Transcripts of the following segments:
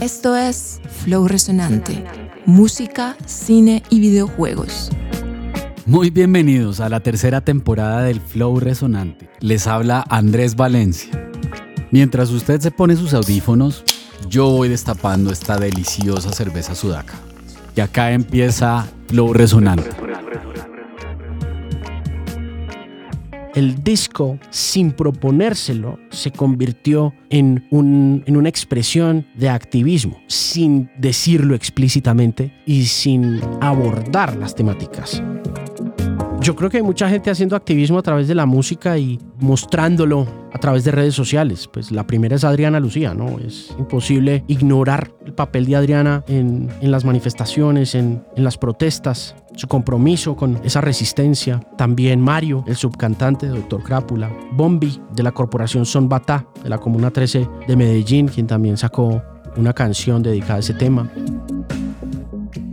Esto es Flow Resonante, música, cine y videojuegos. Muy bienvenidos a la tercera temporada del Flow Resonante. Les habla Andrés Valencia. Mientras usted se pone sus audífonos, yo voy destapando esta deliciosa cerveza sudaca. Y acá empieza Flow Resonante. El disco, sin proponérselo, se convirtió en, en, una expresión de activismo, sin decirlo explícitamente y sin abordar las temáticas. Yo creo que hay mucha gente haciendo activismo a través de la música y mostrándolo a través de redes sociales. Pues la primera es Adriana Lucía, ¿no? Es imposible ignorar el papel de Adriana en, las manifestaciones, en, en, las protestas, su compromiso con esa resistencia. También Mario, el subcantante de Doctor Crápula. Bombi, de la corporación Son Batá, de la Comuna 13 de Medellín, quien también sacó una canción dedicada a ese tema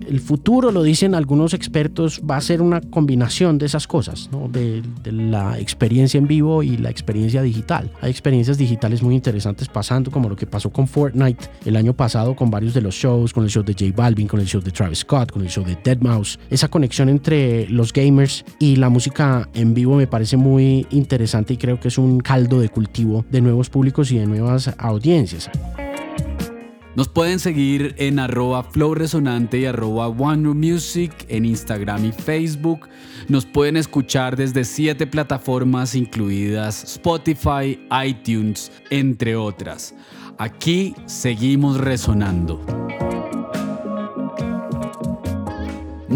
el futuro, lo dicen algunos expertos, va a ser una combinación de esas cosas, de, la experiencia en vivo y la experiencia digital. Hay experiencias digitales muy interesantes pasando, como lo que pasó con Fortnite el año pasado, con varios de los shows, con el show de J Balvin, con el show de Travis Scott, con el show de Dead Mouse. Esa conexión entre los gamers y la música en vivo me parece muy interesante y creo que es un caldo de cultivo de nuevos públicos y de nuevas audiencias. Nos pueden seguir en arroba Flow Resonante y arroba One Music en Instagram y Facebook. Nos pueden escuchar desde siete plataformas incluidas Spotify, iTunes, entre otras. Aquí seguimos resonando.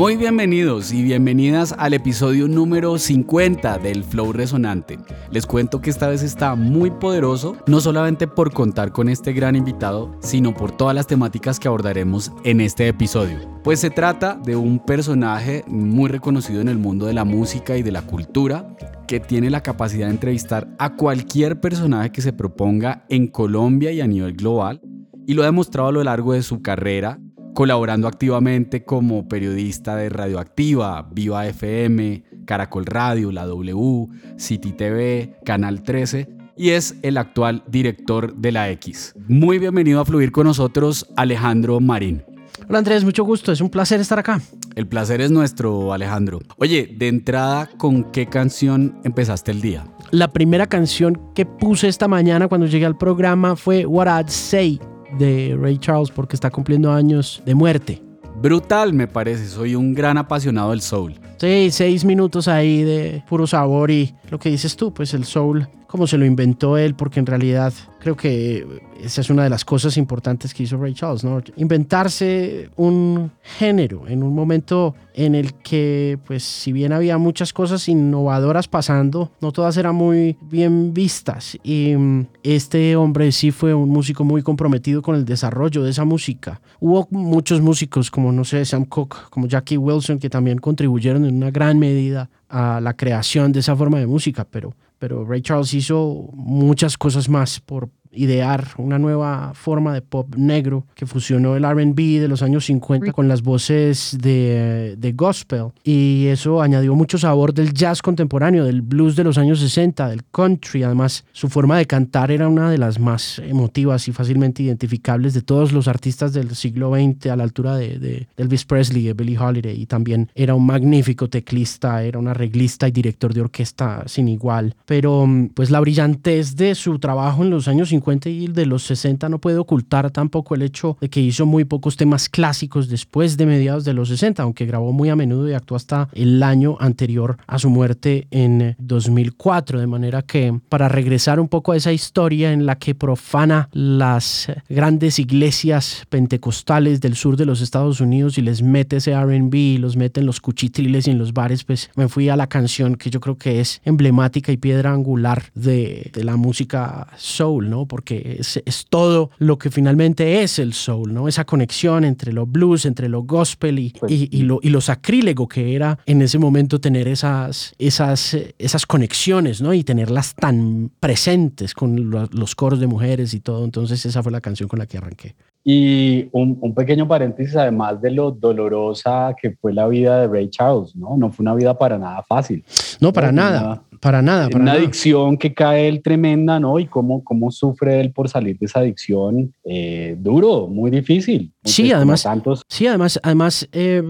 Muy bienvenidos y bienvenidas al episodio número 50 del Flow Resonante. Les cuento que esta vez está muy poderoso, no solamente por contar con este gran invitado, sino por todas las temáticas que abordaremos en este episodio. Pues se trata de un personaje muy reconocido en el mundo de la música y de la cultura, que tiene la capacidad de entrevistar a cualquier personaje que se proponga en Colombia y a nivel global, y lo ha demostrado a lo largo de su carrera colaborando activamente como periodista de Radioactiva, Viva FM, Caracol Radio, La W, City TV, Canal 13 y es el actual director de la X. Muy bienvenido a fluir con nosotros, Alejandro Marín. Hola Andrés, mucho gusto, es un placer estar acá. El placer es nuestro, Alejandro. Oye, de entrada, ¿con qué canción empezaste el día? La primera canción que puse esta mañana cuando llegué al programa fue What I'd Say de Ray Charles porque está cumpliendo años de muerte. Brutal, me parece. Soy un gran apasionado del soul. Sí, seis minutos ahí de puro sabor y lo que dices tú, pues el soul, como se lo inventó él, porque en realidad creo que esa es una de las cosas importantes que hizo Ray Charles, ¿no? Inventarse un género en un momento en el que, pues, si bien había muchas cosas innovadoras pasando, no todas eran muy bien vistas. Y mm, este hombre sí fue un músico muy comprometido con el desarrollo de esa música. Hubo muchos músicos, como, no sé, Sam Cooke, como Jackie Wilson, que también contribuyeron en una gran medida a la creación de esa forma de música, pero pero Ray Charles hizo muchas cosas más por idear una nueva forma de pop negro que fusionó el RB de los años 50 con las voces de, de, gospel y eso añadió mucho sabor del jazz contemporáneo, del blues de los años 60, del country. Además, su forma de cantar era una de las más emotivas y fácilmente identificables de todos los artistas del siglo XX a la altura de, de, Elvis Presley, de Billie Holiday y también era un magnífico teclista, era un arreglista y director de orquesta sin igual. Pero pues la brillantez de su trabajo en los años 50 y de los 60 no puede ocultar tampoco el hecho de que hizo muy pocos temas clásicos después de mediados de los 60, aunque grabó muy a menudo y actuó hasta el año anterior a su muerte en 2004. De manera que para regresar un poco a esa historia en la que profana las grandes iglesias pentecostales del sur de los Estados Unidos y les mete ese RB, los mete en los cuchitriles y en los bares, pues me fui a la canción que yo creo que es emblemática y piedra angular de la música soul, ¿no? Porque es, todo lo que finalmente es el soul, ¿no? Esa conexión entre lo blues, entre lo gospel y, pues y, lo, y lo sacrílego que era en ese momento tener esas, esas, esas conexiones, ¿no? Y tenerlas tan presentes con los coros de mujeres y todo. Entonces esa fue la canción con la que arranqué. Y un, un, pequeño paréntesis, además de lo dolorosa que fue la vida de Ray Charles, ¿no? No fue una vida para nada fácil. No, para nada, para nada. Para una adicción que cae él tremenda, ¿no? Y cómo, cómo sufre él por salir de esa adicción. Eh, duro, muy difícil. Sí, además, sí, además, además eh,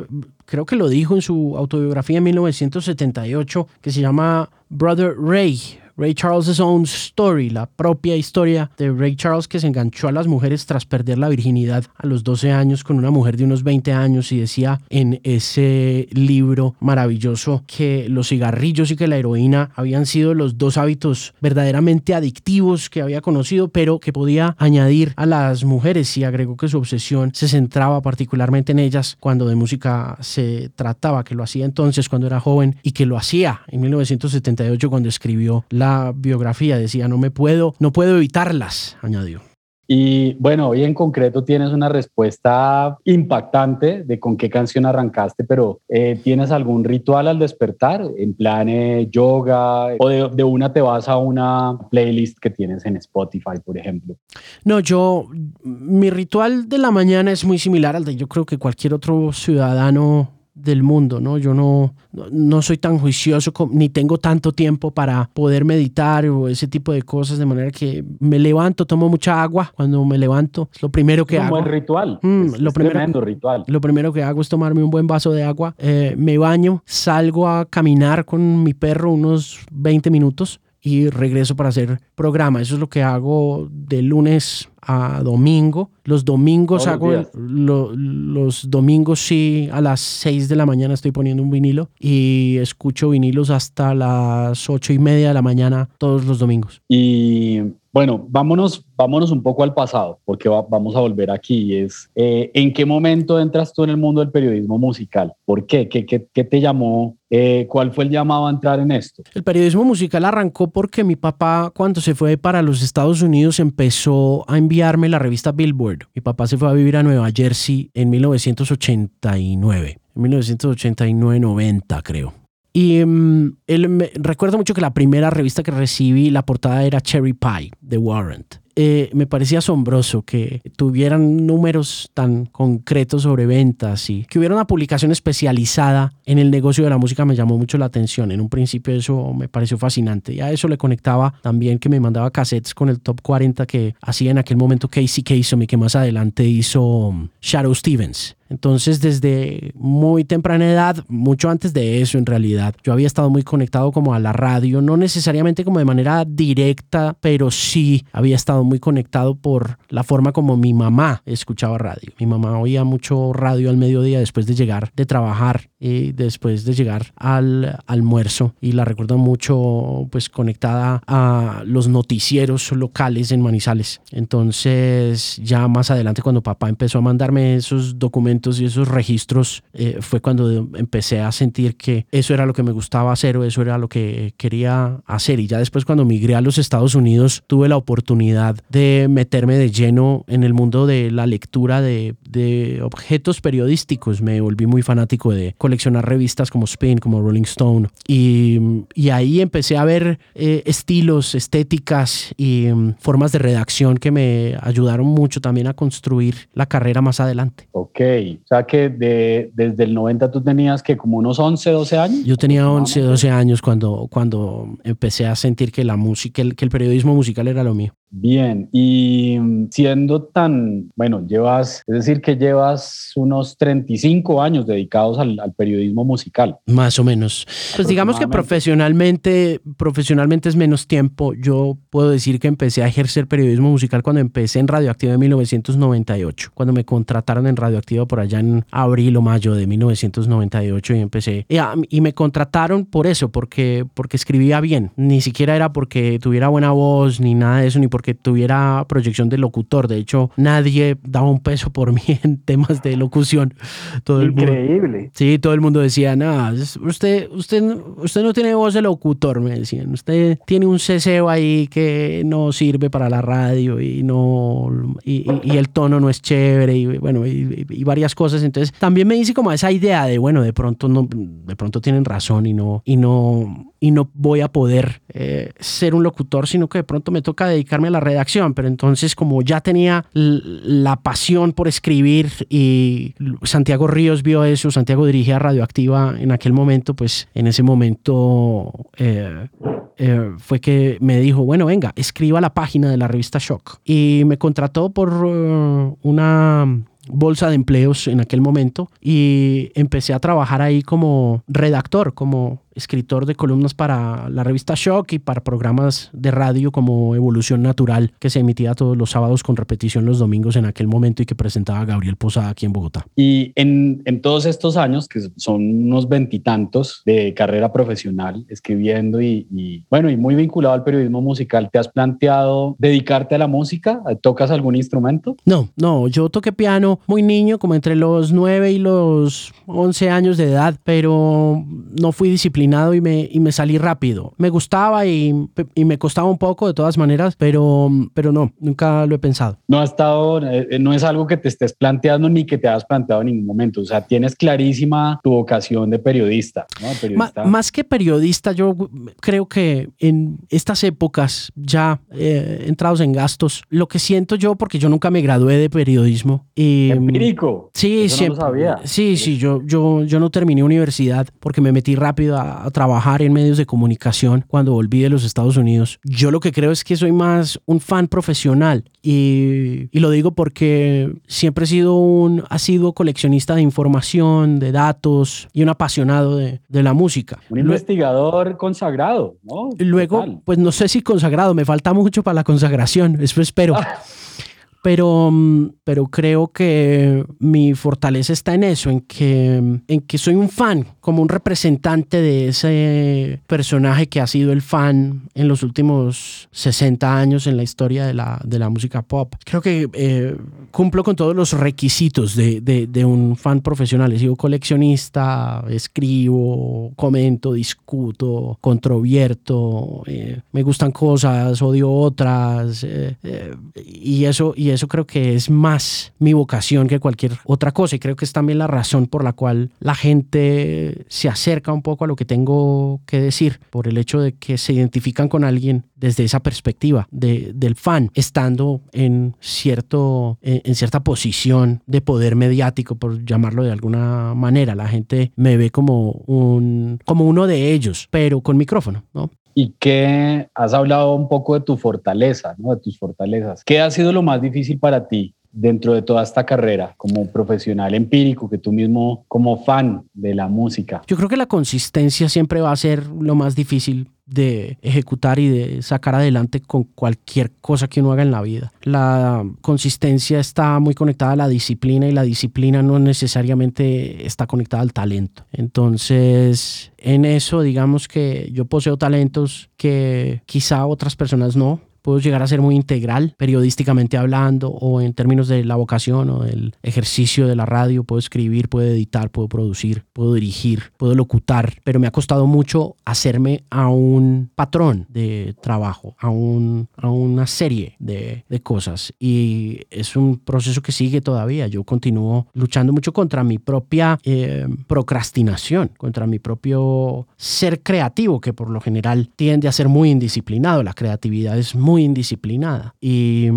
creo que lo dijo en su autobiografía en 1978, que se llama Brother Ray, Ray Charles' Own Story, la propia historia de Ray Charles que se enganchó a las mujeres tras perder la virginidad a los 12 años con una mujer de unos 20 años y decía en ese libro maravilloso que los cigarrillos y que la heroína habían sido los dos hábitos verdaderamente adictivos que había conocido, pero que podía añadir a las mujeres y agregó que su obsesión se centraba particularmente en ellas cuando de música se trataba, que lo hacía entonces cuando era joven y que lo hacía en 1978 cuando escribió la biografía, decía, no me puedo, no puedo evitarlas, añadió. Y bueno, hoy en concreto tienes una respuesta impactante de con qué canción arrancaste, pero eh, ¿tienes algún ritual al despertar? En plan eh, yoga o de, de, una te vas a una playlist que tienes en Spotify, por ejemplo. No, yo, mi ritual de la mañana es muy similar al de yo creo que cualquier otro ciudadano del mundo, ¿no? Yo no, no soy tan juicioso ni tengo tanto tiempo para poder meditar o ese tipo de cosas, de manera que me levanto, tomo mucha agua cuando me levanto, es lo primero que hago. Un buen ritual. Mm, lo primero, tremendo ritual. Lo primero que hago es tomarme un buen vaso de agua, eh, me baño, salgo a caminar con mi perro unos 20 minutos y regreso para hacer programa. Eso es lo que hago de lunes a domingo. Los domingos hago, los domingos sí, a las 6 de la mañana estoy poniendo un vinilo y escucho vinilos hasta las ocho y media de la mañana todos los domingos. Y bueno, vámonos, vámonos un poco al pasado, porque vamos a volver aquí. Es, eh, ¿En qué momento entras tú en el mundo del periodismo musical? ¿Por qué? ¿Qué, qué, qué te llamó? Eh, ¿Cuál fue el llamado a entrar en esto? El periodismo musical arrancó porque mi papá, cuando se fue para los Estados Unidos, empezó a enviarme la revista Billboard. Mi papá se fue a vivir a Nueva Jersey en 1989, en 1989-90 creo. Y mm, él recuerdo mucho que la primera revista que recibí, la portada era Cherry Pie de Warrant. Eh, me parecía asombroso que tuvieran números tan concretos sobre ventas y que hubiera una publicación especializada en el negocio de la música me llamó mucho la atención. En un principio eso me pareció fascinante y a eso le conectaba también que me mandaba cassettes con el top 40 que hacía en aquel momento Casey Kasem y que más adelante hizo Shadow Stevens. Entonces, desde muy temprana edad, mucho antes de eso en realidad, yo había estado muy conectado como a la radio, no necesariamente como de manera directa, pero sí había estado muy conectado por la forma como mi mamá escuchaba radio. Mi mamá oía mucho radio al mediodía después de llegar de trabajar y después de llegar al almuerzo y la recuerdo mucho pues conectada a los noticieros locales en Manizales. Entonces, ya más adelante cuando papá empezó a mandarme esos documentos y esos registros eh, fue cuando empecé a sentir que eso era lo que me gustaba hacer o eso era lo que quería hacer. Y ya después cuando migré a los Estados Unidos tuve la oportunidad de meterme de lleno en el mundo de la lectura de, de objetos periodísticos. Me volví muy fanático de coleccionar revistas como Spin, como Rolling Stone. Y, y ahí empecé a ver eh, estilos, estéticas y um, formas de redacción que me ayudaron mucho también a construir la carrera más adelante. Ok, o sea que de, desde el 90 tú tenías que como unos 11, 12 años. Yo tenía 11, 12 años cuando, cuando empecé a sentir que la música, que el periodismo musical era lo mío. Bien, y siendo tan, bueno, llevas, es decir, que llevas unos 35 años dedicados al, periodismo musical. Más o menos. Pues digamos que profesionalmente, profesionalmente es menos tiempo. Yo puedo decir que empecé a ejercer periodismo musical cuando empecé en Radioactiva en 1998, cuando me contrataron en Radioactiva por allá en abril o mayo de 1998 y empecé. Y, ah, y me contrataron por eso, porque, porque escribía bien. Ni siquiera era porque tuviera buena voz ni nada de eso, ni porque que tuviera proyección de locutor. De hecho, nadie daba un peso por mí en temas de locución. Todo Increíble. sí, todo el mundo decía, nada, usted, usted, usted no tiene voz de locutor, me decían. Usted tiene un ceseo ahí que no sirve para la radio y no y, el tono no es chévere y bueno, y, varias cosas. Entonces, también me dice como esa idea de, bueno, de pronto no, de pronto tienen razón y no, y no, y no voy a poder eh, ser un locutor, sino que de pronto me toca dedicarme la redacción, pero entonces como ya tenía la pasión por escribir y Santiago Ríos vio eso, Santiago dirigía Radioactiva en aquel momento, pues en ese momento eh, eh, fue que me dijo, bueno, venga, escriba la página de la revista Shock. Y me contrató por uh, una bolsa de empleos en aquel momento y empecé a trabajar ahí como redactor, como escritor de columnas para la revista Shock y para programas de radio como Evolución Natural, que se emitía todos los sábados con repetición los domingos en aquel momento y que presentaba Gabriel Posada aquí en Bogotá. Y en, en todos estos años, que son unos veintitantos de carrera profesional, escribiendo y, y, bueno, y muy vinculado al periodismo musical, ¿te has planteado dedicarte a la música? ¿Tocas algún instrumento? No, no, yo toqué piano muy niño, como entre los 9 y los 11 años de edad, pero no fui disciplinado y me, y me salí rápido. Me gustaba y, y, me costaba un poco de todas maneras, pero, pero no, nunca lo he pensado. No ha estado, eh, no es algo que te estés planteando ni que te has planteado en ningún momento. O sea, tienes clarísima tu vocación de periodista. más que periodista, yo creo que en estas épocas ya eh, entrados en gastos, lo que siento yo, porque yo nunca me gradué de periodismo. Y, Empírico. Sí, sí. Sí, sí, yo, yo, yo no terminé universidad porque me metí rápido a, a, trabajar en medios de comunicación cuando volví de los Estados Unidos. Yo lo que creo es que soy más un fan profesional y, y lo digo porque siempre he sido un asiduo coleccionista de información, de datos y un apasionado de, de la música. Un investigador consagrado, ¿no? Luego, pues no sé si consagrado, me falta mucho para la consagración, eso espero. pero, mm, pero creo que mi fortaleza está en eso, en que, en que soy un fan, como un representante de ese personaje que ha sido el fan en los últimos 60 años en la historia de la, de la música pop. Creo que eh, cumplo con todos los requisitos de, de, un fan profesional. He sido coleccionista, escribo, comento, discuto, controvierto, eh, me gustan cosas, odio otras, eh, y eso... eso creo que es más mi vocación que cualquier otra cosa y creo que es también la razón por la cual la gente se acerca un poco a lo que tengo que decir, por el hecho de que se identifican con alguien desde esa perspectiva de, del fan, estando en, cierto, en, cierta posición de poder mediático, por llamarlo de alguna manera. La gente me ve como, un, como uno de ellos, pero con micrófono, ¿no? Y que has hablado un poco de tu fortaleza, ¿no? de tus fortalezas. ¿Qué ha sido lo más difícil para ti dentro de toda esta carrera como profesional empírico, que tú mismo como fan de la música? Yo creo que la consistencia siempre va a ser lo más difícil de ejecutar y de sacar adelante con cualquier cosa que uno haga en la vida. La consistencia está muy conectada a la disciplina y la disciplina no necesariamente está conectada al talento. Entonces, en eso digamos que yo poseo talentos que quizá otras personas no puedo llegar a ser muy integral, periodísticamente hablando, o en términos de la vocación o del ejercicio de la radio, puedo escribir, puedo editar, puedo producir, puedo dirigir, puedo locutar, pero me ha costado mucho hacerme a un patrón de trabajo, a, un, a una serie de, de cosas. Y es un proceso que sigue todavía. Yo continúo luchando mucho contra mi propia eh, procrastinación, contra mi propio ser creativo, que por lo general tiende a ser muy indisciplinado. La creatividad es muy muy indisciplinada. Y,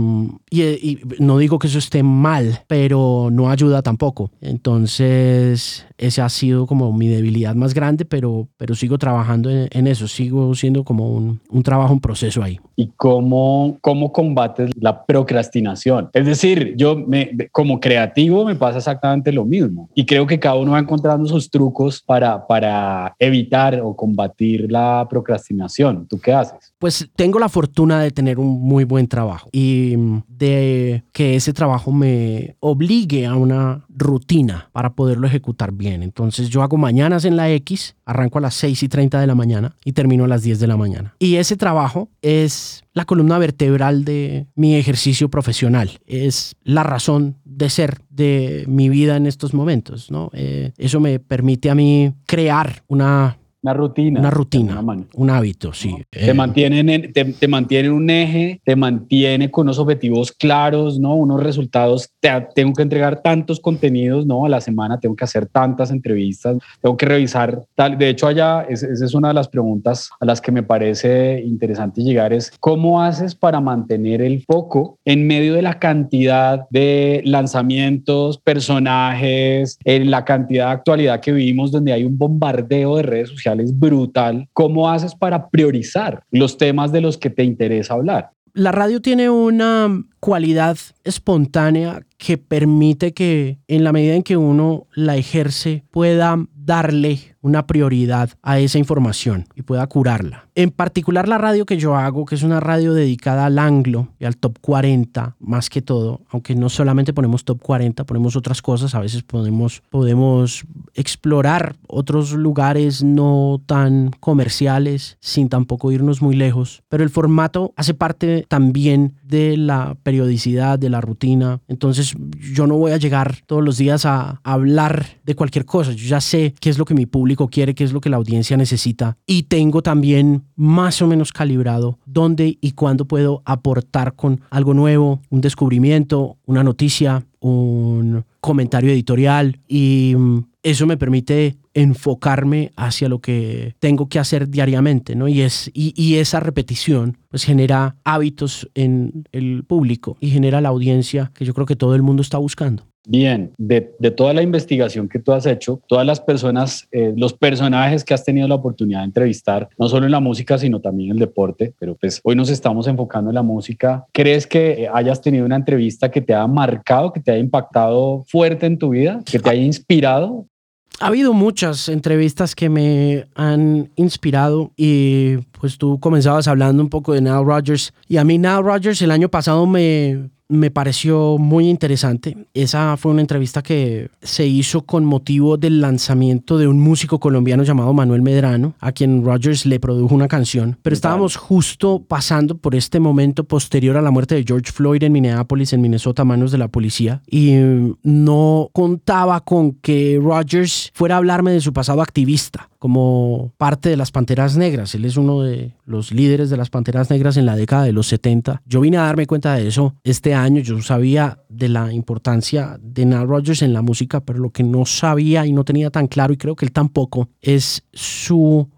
y, no digo que eso esté mal, pero no ayuda tampoco. Entonces, esa ha sido como mi debilidad más grande, pero, pero sigo trabajando en, eso, sigo siendo como un, un, trabajo, un proceso ahí. ¿Y cómo, cómo combates la procrastinación? Es decir, yo me, como creativo me pasa exactamente lo mismo y creo que cada uno va encontrando sus trucos para, para evitar o combatir la procrastinación. ¿Tú qué haces? Pues tengo la fortuna de tener un muy buen trabajo y de que ese trabajo me obligue a una rutina para poderlo ejecutar bien. Entonces yo hago mañanas en la X, arranco a las 6 y 30 de la mañana y termino a las 10 de la mañana. Y ese trabajo es la columna vertebral de mi ejercicio profesional, es la razón de ser de mi vida en estos momentos. ¿no? Eh, eso me permite a mí crear una Una rutina. Una rutina. Un hábito, sí. Te, eh, mantienen te, te mantiene un eje, te mantiene con unos objetivos claros, ¿no? Unos resultados. tengo que entregar tantos contenidos, ¿no? A la semana tengo que hacer tantas entrevistas, tengo que revisar tal. De hecho, allá, esa es una de las preguntas a las que me parece interesante llegar, es cómo haces para mantener el foco en medio de la cantidad de lanzamientos, personajes, en la cantidad de actualidad que vivimos donde hay un bombardeo de redes sociales brutal. ¿Cómo haces para priorizar los temas de los que te interesa hablar? La radio tiene una cualidad espontánea que permite que en la medida en que uno la ejerce pueda darle una prioridad a esa información y pueda curarla. En particular la radio que yo hago, que es una radio dedicada al anglo y al top 40 más que todo, aunque no solamente ponemos top 40, ponemos otras cosas, a veces podemos, podemos explorar otros lugares no tan comerciales sin tampoco irnos muy lejos, pero el formato hace parte también de la periodicidad, de la rutina, entonces yo no voy a llegar todos los días a hablar de cualquier cosa, yo ya sé qué es lo que mi público quiere, qué es lo que la audiencia necesita. Y tengo también más o menos calibrado dónde y cuándo puedo aportar con algo nuevo, un descubrimiento, una noticia, un comentario editorial y mm, eso me permite enfocarme hacia lo que tengo que hacer diariamente, ¿no? Y, es, y, esa repetición pues genera hábitos en el público y genera la audiencia que yo creo que todo el mundo está buscando. Bien, de, toda la investigación que tú has hecho, todas las personas, eh, los personajes que has tenido la oportunidad de entrevistar, no solo en la música, sino también en el deporte, pero pues hoy nos estamos enfocando en la música. ¿Crees que hayas tenido una entrevista que te haya marcado, que te haya impactado fuerte en tu vida, que te haya inspirado? Ha habido muchas entrevistas que me han inspirado y pues tú comenzabas hablando un poco de Nile Rodgers. Y a mí Nile Rodgers el año pasado me, me pareció muy interesante. Esa fue una entrevista que se hizo con motivo del lanzamiento de un músico colombiano llamado Manuel Medrano, a quien Rogers le produjo una canción. Pero estábamos justo pasando por este momento posterior a la muerte de George Floyd en Minneapolis, en Minnesota, a manos de la policía. Y no contaba con que Rogers fuera a hablarme de su pasado activista como parte de las Panteras Negras. Él es uno de los líderes de las Panteras Negras en la década de los 70. Yo vine a darme cuenta de eso este año. Yo sabía de la importancia de Nile Rodgers en la música, pero lo que no sabía y no tenía tan claro, y creo que él tampoco, es su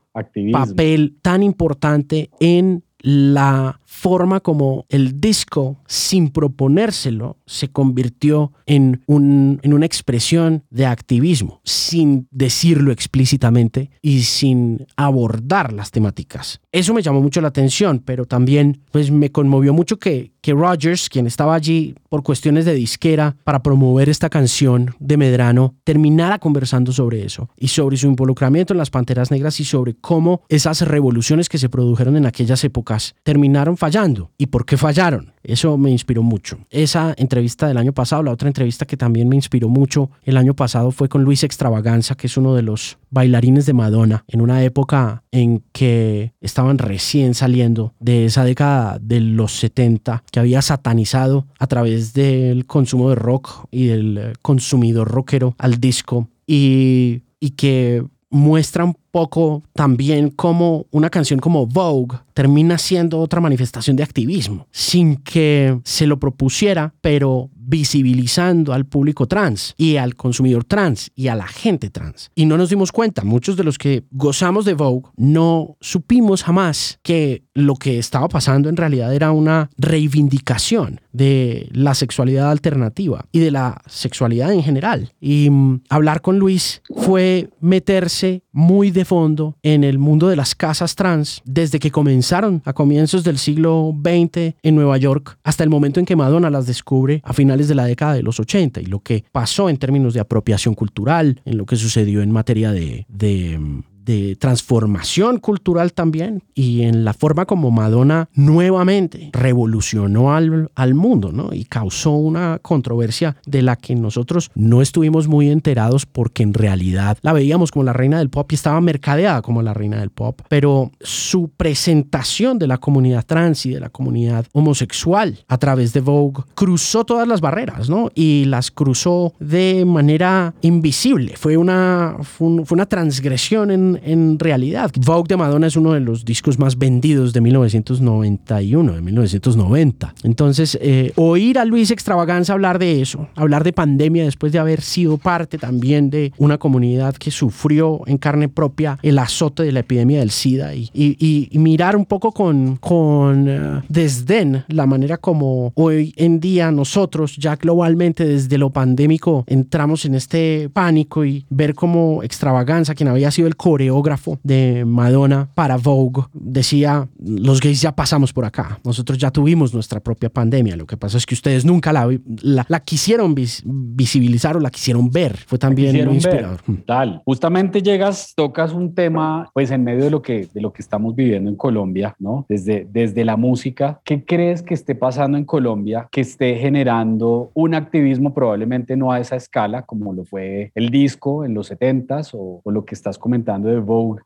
papel tan importante en la forma como el disco, sin proponérselo, se convirtió en, un, en una expresión de activismo, sin decirlo explícitamente y sin abordar las temáticas. Eso me llamó mucho la atención, pero también pues, me conmovió mucho que, que Rogers, quien estaba allí por cuestiones de disquera para promover esta canción de Medrano, terminara conversando sobre eso y sobre su involucramiento en las Panteras Negras y sobre cómo esas revoluciones que se produjeron en aquellas épocas terminaron fallando y por qué fallaron. Eso me inspiró mucho. Esa entrevista del año pasado, la otra entrevista que también me inspiró mucho el año pasado fue con Luis Extravaganza, que es uno de los bailarines de Madonna, en una época en que estaban recién saliendo de esa década de los 70, que había satanizado a través del consumo de rock y del consumidor rockero al disco y, y que muestra un poco también cómo una canción como Vogue termina siendo otra manifestación de activismo, sin que se lo propusiera, pero visibilizando al público trans y al consumidor trans y a la gente trans. Y no nos dimos cuenta, muchos de los que gozamos de Vogue no supimos jamás que lo que estaba pasando en realidad era una reivindicación de la sexualidad alternativa y de la sexualidad en general. Y mm, hablar con Luis fue meterse muy de fondo en el mundo de las casas trans desde que comenzaron a comienzos del siglo XX en Nueva York hasta el momento en que Madonna las descubre a finales de la década de los 80 y lo que pasó en términos de apropiación cultural, en lo que sucedió en materia de, de de transformación cultural también y en la forma como Madonna nuevamente revolucionó al, al mundo ¿no? y causó una controversia de la que nosotros no estuvimos muy enterados porque en realidad la veíamos como la reina del pop y estaba mercadeada como la reina del pop, pero su presentación de la comunidad trans y de la comunidad homosexual a través de Vogue cruzó todas las barreras ¿no? y las cruzó de manera invisible, fue una, fue, una transgresión en en, realidad. Vogue de Madonna es uno de los discos más vendidos de 1991, de 1990. Entonces, eh, oír a Luis Extravaganza hablar de eso, hablar de pandemia después de haber sido parte también de una comunidad que sufrió en carne propia el azote de la epidemia del SIDA y, y, y mirar un poco con, con uh, desdén la manera como hoy en día nosotros ya globalmente desde lo pandémico entramos en este pánico y ver cómo Extravaganza, quien había sido el coreógrafo de Madonna para Vogue, decía, los gays ya pasamos por acá, nosotros ya tuvimos nuestra propia pandemia, lo que pasa es que ustedes nunca la, la, la quisieron vis, visibilizar o la quisieron ver, fue también muy inspirador. Ver. Tal, justamente llegas, tocas un tema pues en medio de lo que, de lo que estamos viviendo en Colombia, ¿no? Desde, desde la música, ¿qué crees que esté pasando en Colombia que esté generando un activismo probablemente no a esa escala como lo fue el disco en los 70s o, o lo que estás comentando de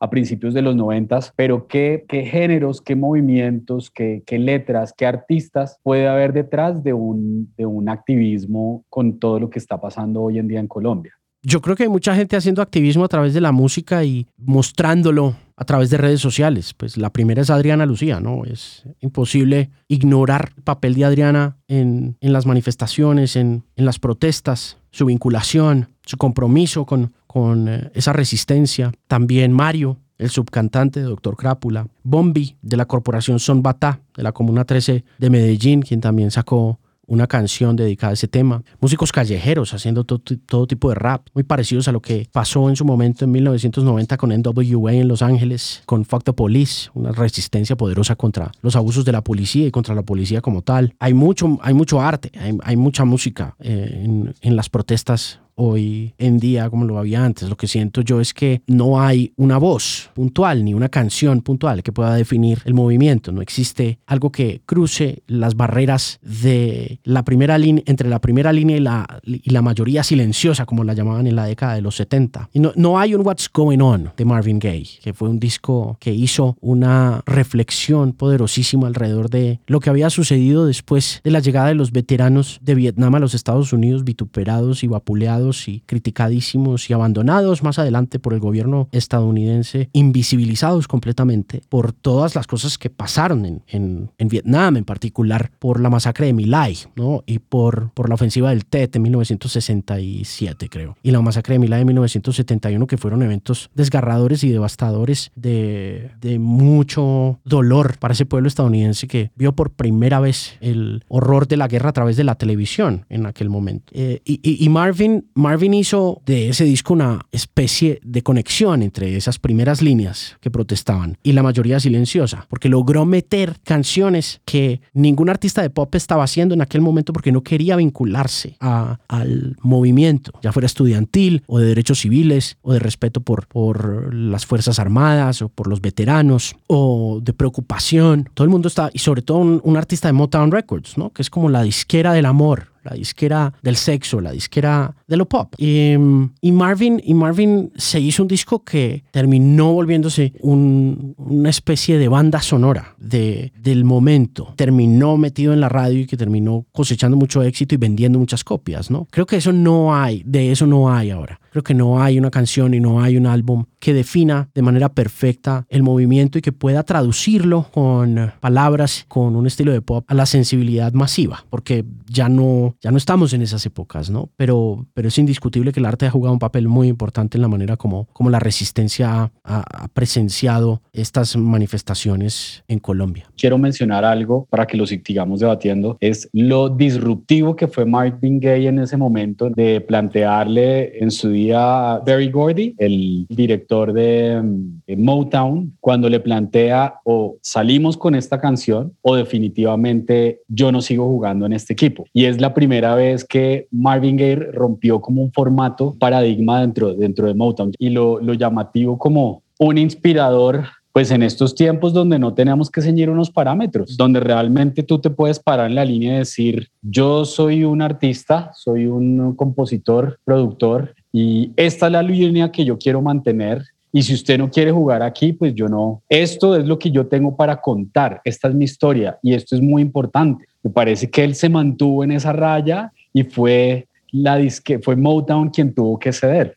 A principios de los 90s, pero qué, qué géneros, qué movimientos, qué, qué letras, qué artistas puede haber detrás de un, de un activismo con todo lo que está pasando hoy en día en Colombia? Yo creo que hay mucha gente haciendo activismo a través de la música y mostrándolo a través de redes sociales. Pues la primera es Adriana Lucía, ¿no? Es imposible ignorar el papel de Adriana en, en las manifestaciones, en, en, las protestas, su vinculación, su compromiso con, con eh, esa resistencia. También Mario, el subcantante de Doctor Crápula. Bombi, de la corporación Son Batá, de la Comuna 13 de Medellín, quien también sacó una canción dedicada a ese tema. Músicos callejeros haciendo todo, todo, tipo de rap, muy parecidos a lo que pasó en su momento en 1990 con NWA en Los Ángeles, con Fuck Police, una resistencia poderosa contra los abusos de la policía y contra la policía como tal. Hay mucho, hay mucho arte, hay, hay mucha música eh, en, en las protestas hoy en día como lo había antes. Lo que siento yo es que no hay una voz puntual ni una canción puntual que pueda definir el movimiento. No existe algo que cruce las barreras de la primera línea entre la primera línea y la, y la mayoría silenciosa, como la llamaban en la década de los 70. Y no, no hay un What's Going On de Marvin Gaye, que fue un disco que hizo una reflexión poderosísima alrededor de lo que había sucedido después de la llegada de los veteranos de Vietnam a los Estados Unidos, vituperados y vapuleados y criticadísimos y abandonados más adelante por el gobierno estadounidense, invisibilizados completamente por todas las cosas que pasaron en, en, en Vietnam, en particular por la masacre de My Lai, ¿no? Y por, por la ofensiva del Tet en 1967, creo. Y la masacre de My Lai en 1971, que fueron eventos desgarradores y devastadores de, de mucho dolor para ese pueblo estadounidense que vio por primera vez el horror de la guerra a través de la televisión en aquel momento. Eh, y, y, y Marvin, Marvin hizo de ese disco una especie de conexión entre esas primeras líneas que protestaban y la mayoría silenciosa, porque logró meter canciones que ningún artista de pop estaba haciendo en aquel momento porque no quería vincularse al movimiento, ya fuera estudiantil o de derechos civiles o de respeto por, por las Fuerzas Armadas o por los veteranos o de preocupación. Todo el mundo está, y sobre todo un, un artista de Motown Records, ¿no? que es como la disquera del amor, la disquera del sexo, la disquera de lo pop. Y, y, Marvin, y Marvin se hizo un disco que terminó volviéndose un, una especie de banda sonora de, del momento. Terminó metido en la radio y que terminó cosechando mucho éxito y vendiendo muchas copias, ¿no? Creo que eso no hay, de eso no hay ahora. Creo que no hay una canción y no hay un álbum que defina de manera perfecta el movimiento y que pueda traducirlo con palabras, con un estilo de pop a la sensibilidad masiva, porque ya no, ya no estamos en esas épocas, ¿no? Pero, pero es indiscutible que el arte ha jugado un papel muy importante en la manera como, como la resistencia ha, presenciado estas manifestaciones en Colombia. Quiero mencionar algo para que lo sigamos debatiendo, es lo disruptivo que fue Marvin Gaye en ese momento de plantearle en su día a Barry Gordy, el director de, de Motown, cuando le plantea o salimos con esta canción o definitivamente yo no sigo jugando en este equipo. Y es la primera vez que Marvin Gaye rompió como un formato paradigma dentro, dentro de Motown y lo, lo llamativo como un inspirador pues en estos tiempos donde no tenemos que ceñir unos parámetros, donde realmente tú te puedes parar en la línea y decir, yo soy un artista, soy un compositor, productor, y esta es la línea que yo quiero mantener. Y si usted no quiere jugar aquí, pues yo no. Esto es lo que yo tengo para contar. Esta es mi historia y esto es muy importante. Me parece que él se mantuvo en esa raya y fue la disque, fue Motown quien tuvo que ceder.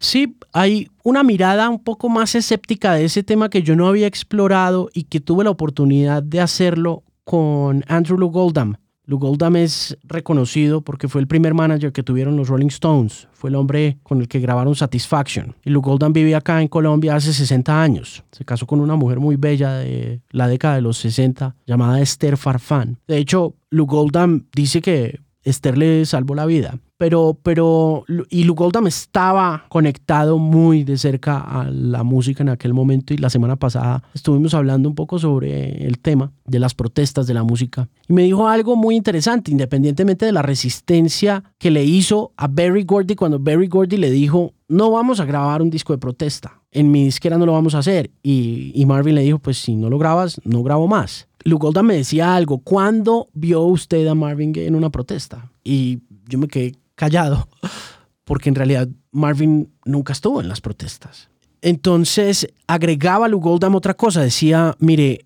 Sí, hay una mirada un poco más escéptica de ese tema que yo no había explorado y que tuve la oportunidad de hacerlo con Andrew Goldham. Lou Goldham es reconocido porque fue el primer manager que tuvieron los Rolling Stones. Fue el hombre con el que grabaron Satisfaction. Y Lou Goldham vivía acá en Colombia hace 60 años. Se casó con una mujer muy bella de la década de los 60 llamada Esther Farfán. De hecho, Lou Goldham dice que Esther le salvó la vida. Pero, pero, y Lou Goldham estaba conectado muy de cerca a la música en aquel momento y la semana pasada estuvimos hablando un poco sobre el tema de las protestas de la música. Y me dijo algo muy interesante, independientemente de la resistencia que le hizo a Barry Gordy cuando Barry Gordy le dijo, no vamos a grabar un disco de protesta, en mi disquera no lo vamos a hacer. Y, y Marvin le dijo, pues si no lo grabas, no grabo más. Lou Goldham me decía algo, ¿cuándo vio usted a Marvin Gaye en una protesta? Y yo me quedé callado, porque en realidad Marvin nunca estuvo en las protestas. Entonces agregaba Lou Goldham otra cosa, decía, mire,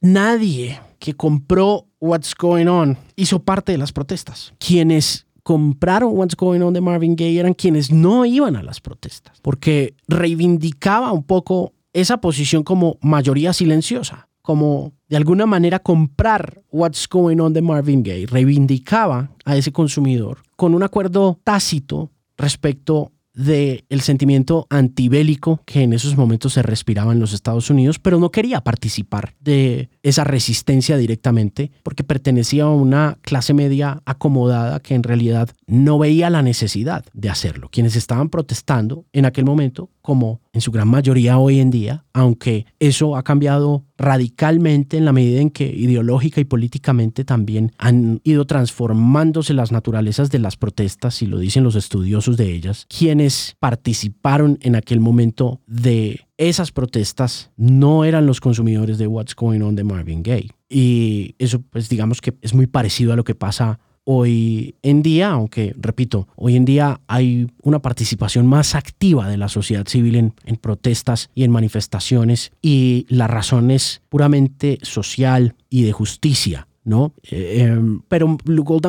nadie que compró What's Going On hizo parte de las protestas. Quienes compraron What's Going On de Marvin Gaye eran quienes no iban a las protestas, porque reivindicaba un poco esa posición como mayoría silenciosa como de alguna manera comprar What's Going On de Marvin Gaye, reivindicaba a ese consumidor con un acuerdo tácito respecto del el sentimiento antibélico que en esos momentos se respiraba en los Estados Unidos, pero no quería participar de esa resistencia directamente porque pertenecía a una clase media acomodada que en realidad no veía la necesidad de hacerlo. Quienes estaban protestando en aquel momento, como en su gran mayoría hoy en día, aunque eso ha cambiado radicalmente en la medida en que ideológica y políticamente también han ido transformándose las naturalezas de las protestas, y lo dicen los estudiosos de ellas, quienes participaron en aquel momento de esas protestas no eran los consumidores de What's Going On de Marvin Gaye. Y eso pues digamos que es muy parecido a lo que pasa hoy en día, aunque repito, hoy en día hay una participación más activa de la sociedad civil en, protestas y en manifestaciones y la razón es puramente social y de justicia. ¿no? Eh, em, pero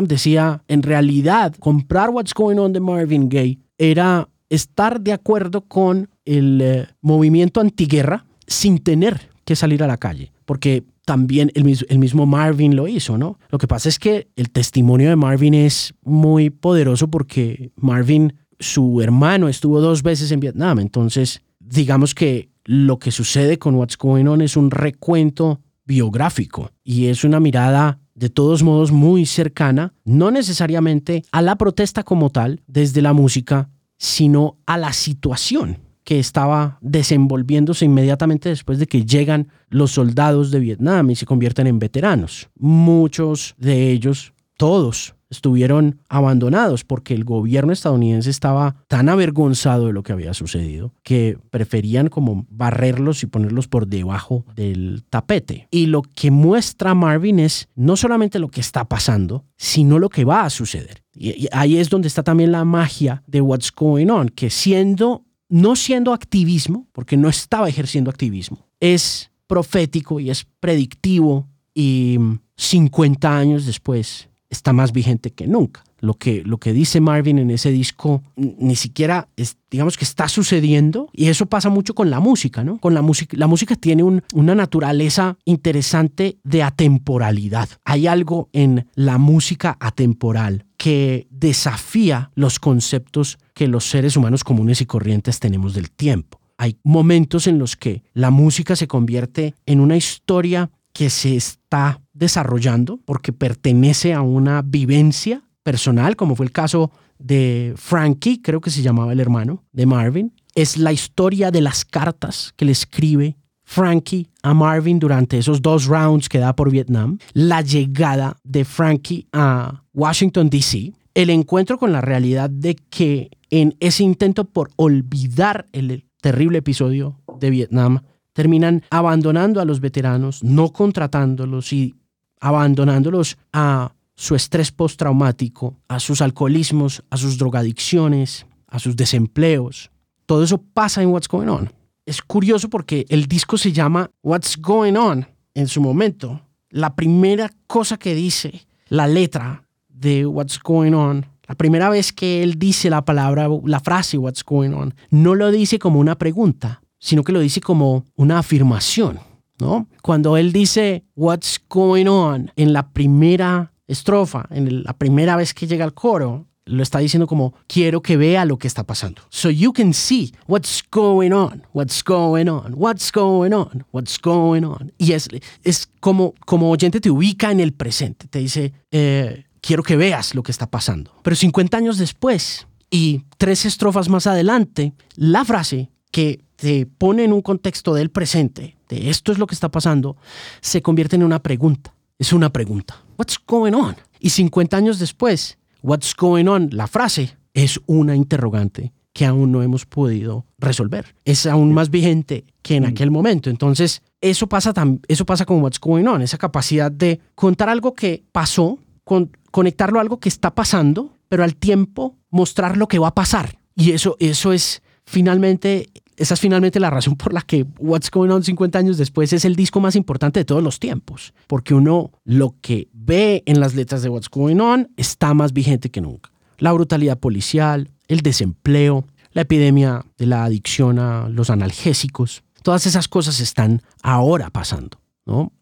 decía, en realidad, comprar What's Going On de Marvin Gaye era estar de acuerdo con el eh, movimiento antiguerra sin tener que salir a la calle, porque también el, mismo Marvin lo hizo, ¿no? Lo que pasa es que el testimonio de Marvin es muy poderoso porque Marvin, su hermano, estuvo dos veces en Vietnam, entonces digamos que lo que sucede con What's Going On es un recuento biográfico y es una mirada de todos modos muy cercana, no necesariamente a la protesta como tal desde la música, sino a la situación que estaba desenvolviéndose inmediatamente después de que llegan los soldados de Vietnam y se convierten en veteranos. Muchos de ellos, todos, estuvieron abandonados porque el gobierno estadounidense estaba tan avergonzado de lo que había sucedido que preferían como barrerlos y ponerlos por debajo del tapete. Y lo que muestra Marvin es no solamente lo que está pasando, sino lo que va a suceder. Y ahí es donde está también la magia de What's Going On, que siendo no siendo activismo, porque no estaba ejerciendo activismo, es profético y es predictivo y 50 años después está más vigente que nunca. Lo que, lo que dice Marvin en ese disco ni siquiera es, digamos que está sucediendo y eso pasa mucho con la música, ¿no? Con la música, la música tiene una naturaleza interesante de atemporalidad. Hay algo en la música atemporal que desafía los conceptos que los seres humanos comunes y corrientes tenemos del tiempo. Hay momentos en los que la música se convierte en una historia que se está desarrollando porque pertenece a una vivencia personal, como fue el caso de Frankie, creo que se llamaba el hermano de Marvin. Es la historia de las cartas que le escribe Frankie a Marvin durante esos dos rounds que da por Vietnam, la llegada de Frankie a Washington, D.C., el encuentro con la realidad de que en ese intento por olvidar el terrible episodio de Vietnam, terminan abandonando a los veteranos, no contratándolos y abandonándolos a su estrés postraumático, a sus alcoholismos, a sus drogadicciones, a sus desempleos. Todo eso pasa en What's Going On. Es curioso porque el disco se llama What's Going On en su momento. La primera cosa que dice la letra de What's Going On, la primera vez que él dice la palabra, la frase what's going on, no lo dice como una pregunta, sino que lo dice como una afirmación, ¿no? Cuando él dice what's going on en la primera estrofa, en la primera vez que llega al coro, lo está diciendo como quiero que vea lo que está pasando. So you can see what's going on, what's going on, what's going on, what's going on. Y es, es como, como oyente te ubica en el presente, te dice, eh, quiero que veas lo que está pasando. Pero 50 años después y tres estrofas más adelante, la frase que te pone en un contexto del presente, de esto es lo que está pasando, se convierte en una pregunta. Es una pregunta. What's going on? Y 50 años después, what's going on, la frase, es una interrogante que aún no hemos podido resolver. Es aún más vigente que en mm. aquel momento. Entonces, eso pasa, eso pasa con what's going on, esa capacidad de contar algo que pasó, con, conectarlo a algo que está pasando, pero al tiempo mostrar lo que va a pasar. Y eso, eso es finalmente esa es finalmente la razón por la que What's Going On 50 años después es el disco más importante de todos los tiempos, porque uno lo que ve en las letras de What's Going On está más vigente que nunca. La brutalidad policial, el desempleo, la epidemia de la adicción a los analgésicos, todas esas cosas están ahora pasando.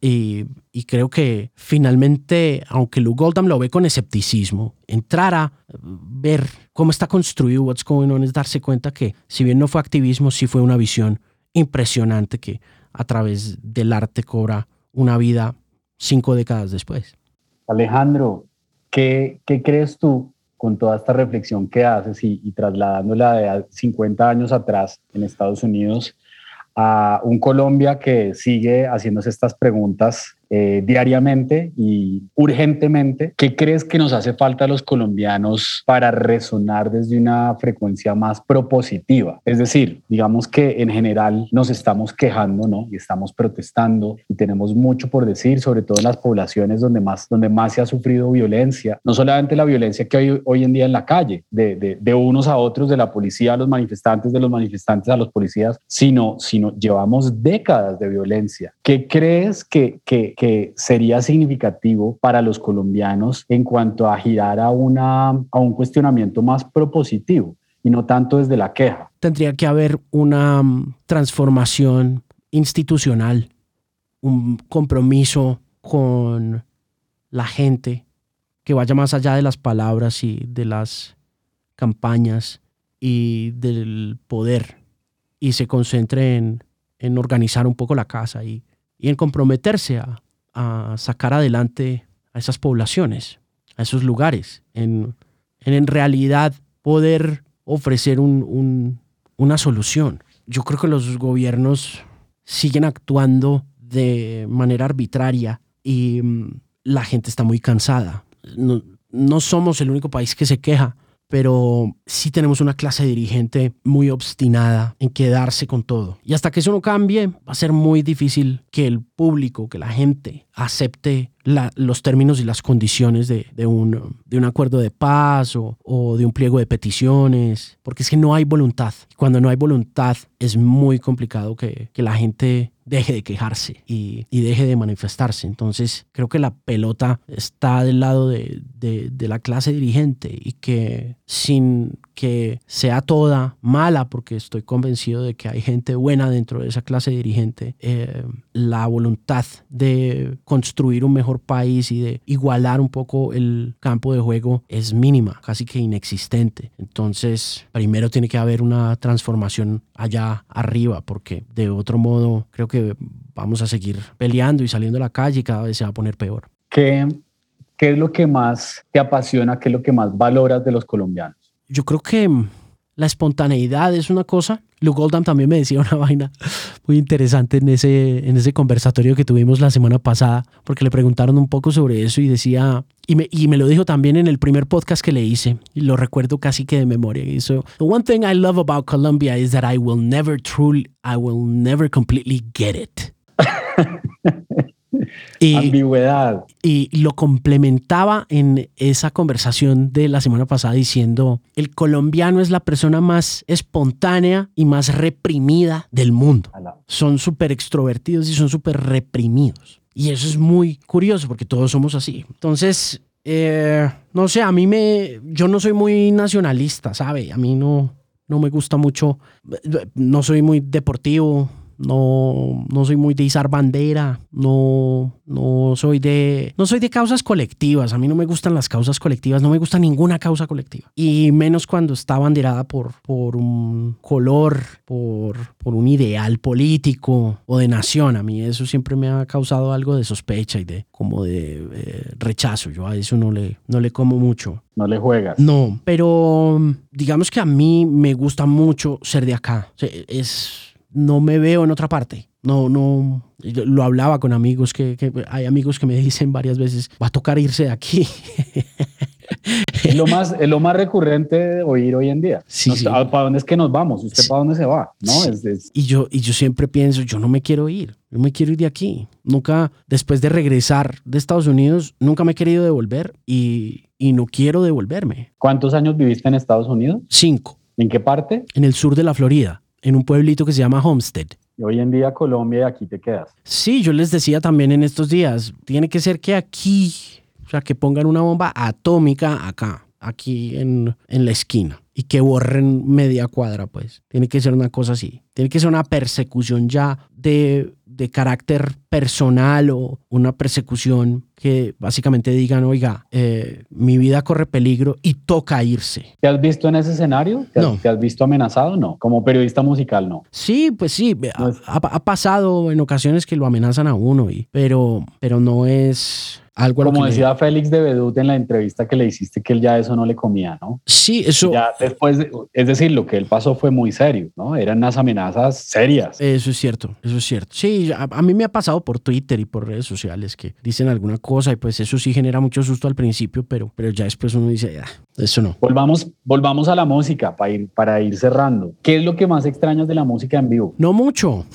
Y, creo que finalmente, aunque Lou Goldham lo ve con escepticismo, entrar a ver cómo está construido What's Going On es darse cuenta que si bien no fue activismo, sí fue una visión impresionante que a través del arte cobra una vida cinco décadas después. Alejandro, ¿qué, crees tú con toda esta reflexión que haces y, y trasladándola de 50 años atrás en Estados Unidos? A un Colombia que sigue haciéndose estas preguntas eh, diariamente y urgentemente. ¿Qué crees que nos hace falta a los colombianos para resonar desde una frecuencia más propositiva? Es decir, digamos que en general nos estamos quejando, ¿no? Y estamos protestando y tenemos mucho por decir, sobre todo en las poblaciones donde más, donde más se ha sufrido violencia. No solamente la violencia que hay hoy en día en la calle, de, de, de unos a otros, de la policía a los manifestantes, de los manifestantes a los policías, sino, sino llevamos décadas de violencia. ¿Qué crees que, que que sería significativo para los colombianos en cuanto a girar a, una, a un cuestionamiento más propositivo y no tanto desde la queja. Tendría que haber una mm, transformación institucional, un compromiso con la gente que vaya más allá de las palabras y de las campañas y del poder y se concentre en, en organizar un poco la casa y, y en comprometerse a, a sacar adelante a esas poblaciones, a esos lugares, en, en, realidad poder ofrecer un, una solución. Yo creo que los gobiernos siguen actuando de manera arbitraria y mm, la gente está muy cansada. No, no somos el único país que se queja pero sí tenemos una clase dirigente muy obstinada en quedarse con todo. Y hasta que eso no cambie, va a ser muy difícil que el público, que la gente acepte los términos y las condiciones de, un, de un, acuerdo de paz o, o, de un pliego de peticiones, porque es que no hay voluntad. Cuando no hay voluntad es muy complicado que, que la gente deje de quejarse y, y, deje de manifestarse. Entonces creo que la pelota está del lado de, de, de, la clase dirigente y que sin que sea toda mala, porque estoy convencido de que hay gente buena dentro de esa clase dirigente, eh, la voluntad de construir un mejor país y de igualar un poco el campo de juego es mínima, casi que inexistente. Entonces, primero tiene que haber una transformación allá arriba, porque de otro modo creo que vamos a seguir peleando y saliendo a la calle y cada vez se va a poner peor. ¿Qué, qué es lo que más te apasiona, qué es lo que más valoras de los colombianos? Yo creo que la espontaneidad es una cosa. Luke Goldham también me decía una vaina muy interesante en ese, en ese conversatorio que tuvimos la semana pasada, porque le preguntaron un poco sobre eso y decía, y me, y me lo dijo también en el primer podcast que le hice, y lo recuerdo casi que de memoria. Hizo, The one thing I love about Colombia is that I will never truly, I will never completely get it. Y, Ambigüedad. Y lo complementaba en esa conversación de la semana pasada diciendo, el colombiano es la persona más espontánea y más reprimida del mundo. Son súper extrovertidos y son súper reprimidos. Y eso es muy curioso porque todos somos así. Entonces, Eh, no sé, a mí me. Yo no soy muy nacionalista, ¿sabe? A mí no, no me gusta mucho. No soy muy deportivo no, no soy muy de izar bandera, no, no soy de, no soy de causas colectivas. A mí no me gustan las causas colectivas, no me gusta ninguna causa colectiva. Y menos cuando está banderada por, por un color, por, por un ideal político o de nación. A mí eso siempre me ha causado algo de sospecha y de como de eh, rechazo. Yo a eso no le, no le como mucho. No le juegas. No, pero digamos que a mí me gusta mucho ser de acá. es no me veo en otra parte. No, no, lo hablaba con amigos que, hay amigos que me dicen varias veces, va a tocar irse de aquí. Es lo más, es lo más recurrente de oír hoy en día. Sí, ¿Para dónde es que nos vamos? ¿Usted para dónde se va? ¿No? Y, yo, y yo siempre pienso, yo no me quiero ir, yo me quiero ir de aquí. Nunca, después de regresar de Estados Unidos, nunca me he querido devolver y, y no quiero devolverme. ¿Cuántos años viviste en Estados Unidos? Cinco. ¿En qué parte? En el sur de la Florida en un pueblito que se llama Homestead. Y hoy en día Colombia y aquí te quedas. Sí, yo les decía también en estos días, tiene que ser que aquí, o sea, que pongan una bomba atómica acá, aquí en, en la esquina y que borren media cuadra, pues. Tiene que ser una cosa así. Tiene que ser una persecución ya de, de carácter personal o una persecución que básicamente digan, oiga, eh, mi vida corre peligro y toca irse. ¿Te has visto en ese escenario? ¿Te, no. has, ¿Te has visto amenazado? No. Como periodista musical, no. Sí, pues sí. Ha, ha, pasado en ocasiones que lo amenazan a uno, y, pero, pero no es como decía Félix de Bedut en la entrevista que le hiciste, que él ya eso no le comía, ¿no? Sí, eso. Ya después, es decir, lo que él pasó fue muy serio, ¿no? Eran unas amenazas serias. Eso es cierto, eso es cierto. Sí, a, mí me ha pasado por Twitter y por redes sociales que dicen alguna cosa y pues eso sí genera mucho susto al principio, pero, pero ya después uno dice, ah, eso no. Volvamos, volvamos a la música para ir, para ir cerrando. ¿Qué es lo que más extrañas de la música en vivo? No mucho.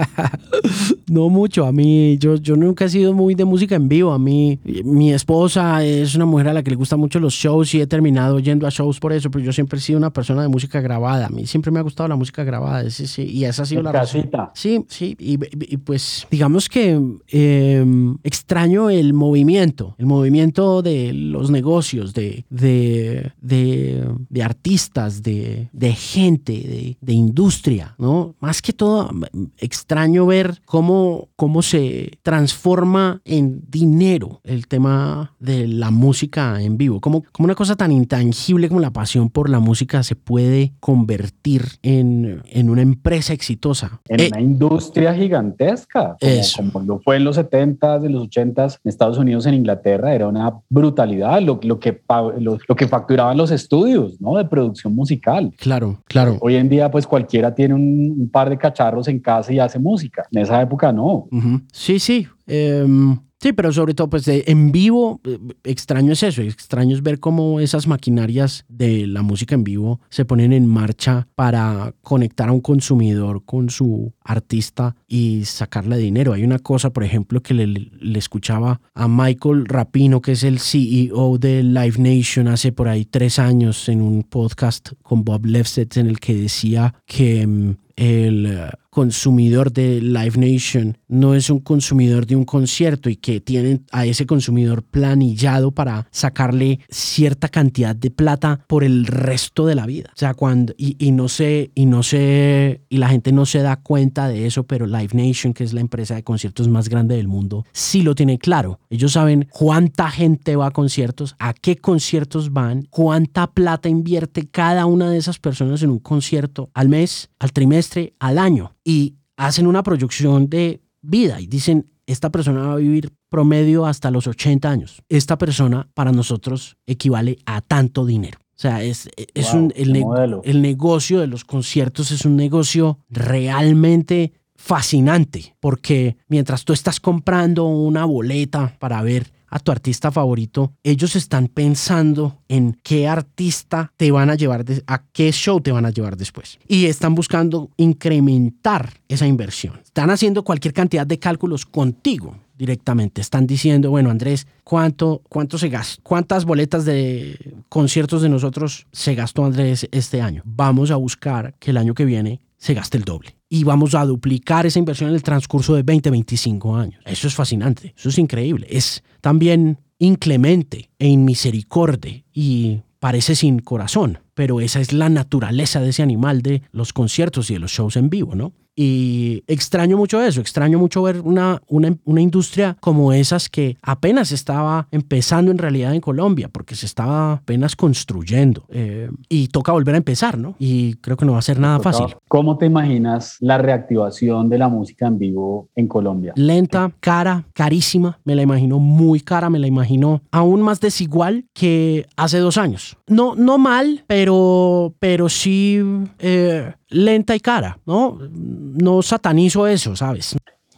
no mucho. A mí, yo, yo nunca he sido muy de música en vivo a mí, mi esposa es una mujer a la que le gustan mucho los shows y he terminado yendo a shows por eso, pero yo siempre he sido una persona de música grabada. A mí siempre me ha gustado la música grabada, sí, sí, y esa ha sido la casita. Sí, sí, y, pues digamos que em, extraño el movimiento, el movimiento de los negocios, de, de, de, artistas, de, de gente, de, de, industria, ¿no? Más que todo, extraño ver cómo, cómo se transforma en dinero el tema de la música en vivo. Como, como una cosa tan intangible como la pasión por la música se puede convertir en, en una empresa exitosa. En eh, una industria gigantesca, como, como, lo fue en los 70s, en los 80s, en Estados Unidos, en Inglaterra, era una brutalidad lo, lo que, lo, lo, que facturaban los estudios ¿no? de producción musical. Claro, claro. Hoy en día, pues cualquiera tiene un, par de cacharros en casa y hace música. En esa época no. Sí, sí. Em, Sí, pero sobre todo, pues en vivo, eh, extraño es eso, extraño es ver cómo esas maquinarias de la música en vivo se ponen en marcha para conectar a un consumidor con su artista y sacarle dinero. Hay una cosa, por ejemplo, que le, le escuchaba a Michael Rapino, que es el CEO de Live Nation, hace por ahí tres años en un podcast con Bob Lefsetz en el que decía que mm, el eh, consumidor de Live Nation no es un consumidor de un concierto y que tienen a ese consumidor planillado para sacarle cierta cantidad de plata por el resto de la vida. O sea, cuando y, y no sé y no sé y la gente no se da cuenta de eso, pero Live Nation, que es la empresa de conciertos más grande del mundo, sí lo tiene claro. Ellos saben cuánta gente va a conciertos, a qué conciertos van, cuánta plata invierte cada una de esas personas en un concierto al mes, al trimestre al año y hacen una proyección de vida y dicen, esta persona va a vivir promedio hasta los 80 años. Esta persona para nosotros equivale a tanto dinero. O sea, es, es un, el, el negocio de los conciertos es un negocio realmente fascinante, porque mientras tú estás comprando una boleta para ver a tu artista favorito, ellos están pensando en qué artista te van a llevar, a qué show te van a llevar después. Y están buscando incrementar esa inversión. Están haciendo cualquier cantidad de cálculos contigo directamente. Están diciendo, bueno, Andrés, ¿cuánto, cuánto se gasta? ¿Cuántas boletas de conciertos de nosotros se gastó Andrés este año? Vamos a buscar que el año que viene se gaste el doble. Y vamos a duplicar esa inversión en el transcurso de 20, 25 años. Eso es fascinante, eso es increíble. Es también inclemente e inmisericorde y parece sin corazón, pero esa es la naturaleza de ese animal de los conciertos y de los shows en vivo, ¿no? Y extraño mucho eso, extraño mucho ver una, una, una, industria como esas que apenas estaba empezando en realidad en Colombia, porque se estaba apenas construyendo. Eh, y toca volver a empezar, ¿no? Y creo que no va a ser nada fácil. ¿Cómo te imaginas la reactivación de la música en vivo en Colombia? Lenta, cara, carísima, me la imagino muy cara, me la imagino aún más desigual que hace dos años. No, no mal, pero, pero sí... Eh, lenta y cara, ¿no? No satanizo eso, ¿sabes?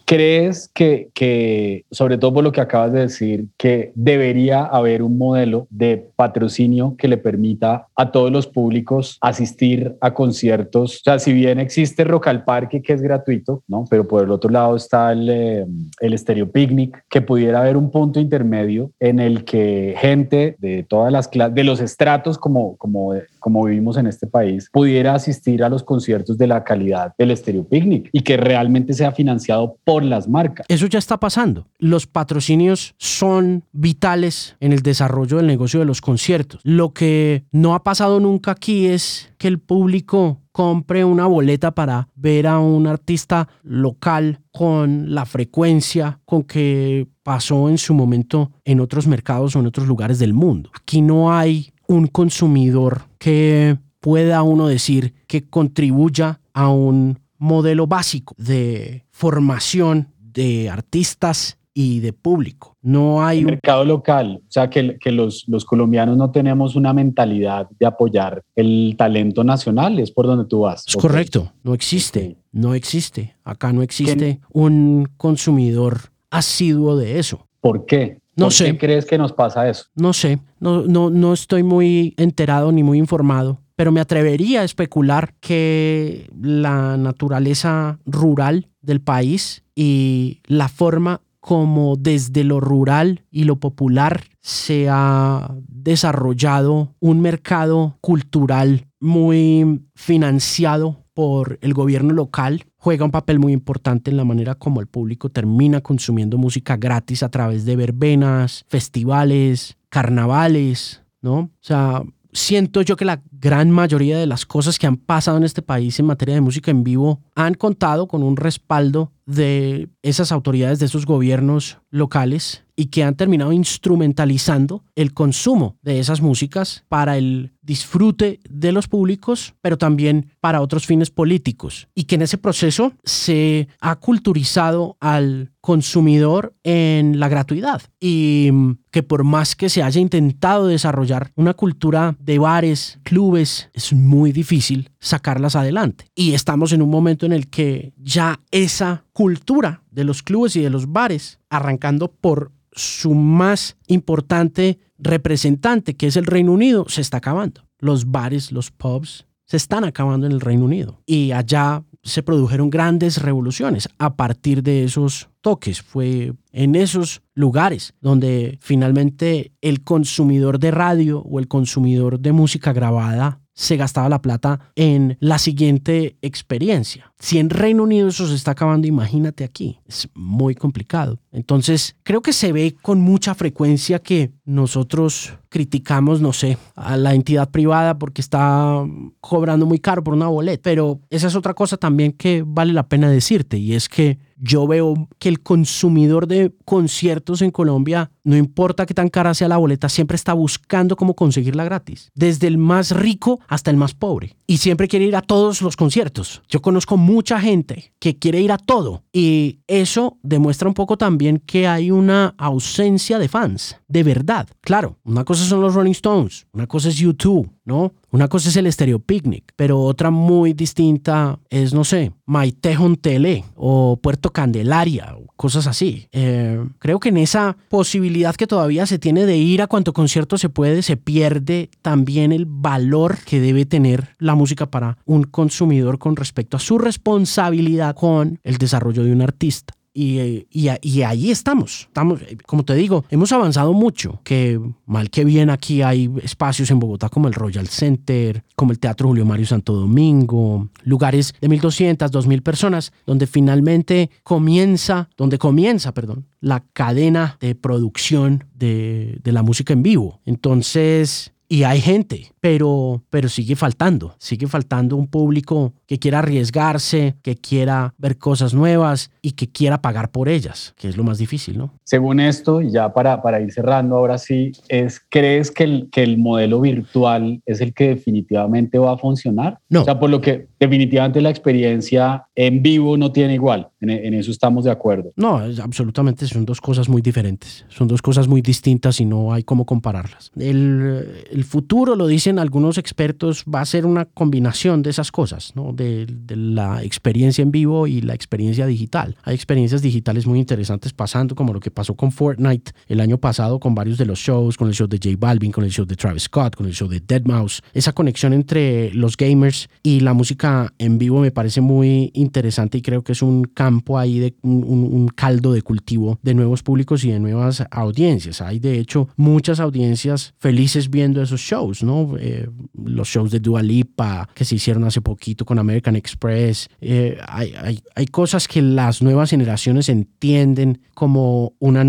¿Crees que, que, sobre todo por lo que acabas de decir, que debería haber un modelo de patrocinio que le permita a todos los públicos asistir a conciertos? O sea, si bien existe Rock al Parque, que es gratuito, ¿no? Pero por el otro lado está el, eh, el Stereo Picnic, que pudiera haber un punto intermedio en el que gente de todas las clases, de los estratos como, como, como vivimos en este país, pudiera asistir a los conciertos de la calidad del Stereo Picnic y que realmente sea financiado por las marcas. Eso ya está pasando. Los patrocinios son vitales en el desarrollo del negocio de los conciertos. Lo que no ha pasado nunca aquí es que el público compre una boleta para ver a un artista local con la frecuencia con que pasó en su momento en otros mercados o en otros lugares del mundo. Aquí no hay un consumidor que pueda uno decir que contribuya a un modelo básico de formación de artistas y de público. No hay un mercado local, o sea que, que los, los, colombianos no tenemos una mentalidad de apoyar el talento nacional, es por donde tú vas. Es correcto, no existe, no existe. Acá no existe un consumidor asiduo de eso. ¿Por qué? No ¿Por sé. qué crees que nos pasa eso? No sé, no, no, no estoy muy enterado ni muy informado, pero me atrevería a especular que la naturaleza rural del país y la forma como desde lo rural y lo popular se ha desarrollado un mercado cultural muy financiado por el gobierno local juega un papel muy importante en la manera como el público termina consumiendo música gratis a través de verbenas, festivales, carnavales, ¿no? O sea, siento yo que la gran mayoría de las cosas que han pasado en este país en materia de música en vivo han contado con un respaldo de esas autoridades, de esos gobiernos locales y que han terminado instrumentalizando el consumo de esas músicas para el disfrute de los públicos, pero también para otros fines políticos. Y que en ese proceso se ha culturizado al consumidor en la gratuidad. Y que por más que se haya intentado desarrollar una cultura de bares, clubes, es muy difícil sacarlas adelante. Y estamos en un momento en el que ya esa cultura de los clubes y de los bares, arrancando por su más importante representante, que es el Reino Unido, se está acabando. Los bares, los pubs, se están acabando en el Reino Unido. Y allá se produjeron grandes revoluciones a partir de esos toques. Fue en esos lugares donde finalmente el consumidor de radio o el consumidor de música grabada se gastaba la plata en la siguiente experiencia. Si en Reino Unido eso se está acabando, imagínate aquí. Es muy complicado. Entonces, creo que se ve con mucha frecuencia que nosotros criticamos, no sé, a la entidad privada porque está cobrando muy caro por una boleta. Pero esa es otra cosa también que vale la pena decirte y es que yo veo que el consumidor de conciertos en Colombia, no importa qué tan cara sea la boleta, siempre está buscando cómo conseguirla gratis. Desde el más rico hasta el más pobre. Y siempre quiere ir a todos los conciertos. Yo conozco mucha gente que quiere ir a todo. Y eso demuestra un poco también que hay una ausencia de fans. De verdad. Claro, una cosa son los Rolling Stones, una cosa es YouTube, ¿no? Una cosa es el Stereo Picnic, pero otra muy distinta es, no sé, Maitejon Tele o Puerto Candelaria o cosas así. Eh, creo que en esa posibilidad que todavía se tiene de ir a cuanto concierto se puede, se pierde también el valor que debe tener la música para un consumidor con respecto a su responsabilidad con el desarrollo de un artista. Y, y, ahí estamos. estamos. Como te digo, hemos avanzado mucho, que mal que bien aquí hay espacios en Bogotá como el Royal Center, como el Teatro Julio Mario Santo Domingo, lugares de 1.200, 2.000 personas, donde finalmente comienza, donde comienza, perdón, la cadena de producción de, de la música en vivo. Entonces, y hay gente, pero, pero sigue faltando, sigue faltando un público que quiera arriesgarse, que quiera ver cosas nuevas y que quiera pagar por ellas, que es lo más difícil, ¿no? Según esto, ya para, para ir cerrando ahora sí, es, ¿crees que el, que el modelo virtual es el que definitivamente va a funcionar? No. O sea, por lo que definitivamente la experiencia en vivo no tiene igual, en, eso estamos de acuerdo. No, absolutamente son dos cosas muy diferentes, son dos cosas muy distintas y no hay cómo compararlas. El, el futuro, lo dicen algunos expertos, va a ser una combinación de esas cosas, ¿no? de, la experiencia en vivo y la experiencia digital. Hay experiencias digitales muy interesantes pasando, como lo que pasó con Fortnite el año pasado con varios de los shows, con el show de J Balvin, con el show de Travis Scott, con el show de Dead Mouse. Esa conexión entre los gamers y la música en vivo me parece muy interesante y creo que es un campo ahí de un, un caldo de cultivo de nuevos públicos y de nuevas audiencias. Hay de hecho muchas audiencias felices viendo esos shows, ¿no? Eh, los shows de Dua Lipa que se hicieron hace poquito con American Express. Eh, hay, hay, hay, cosas que las nuevas generaciones entienden como una,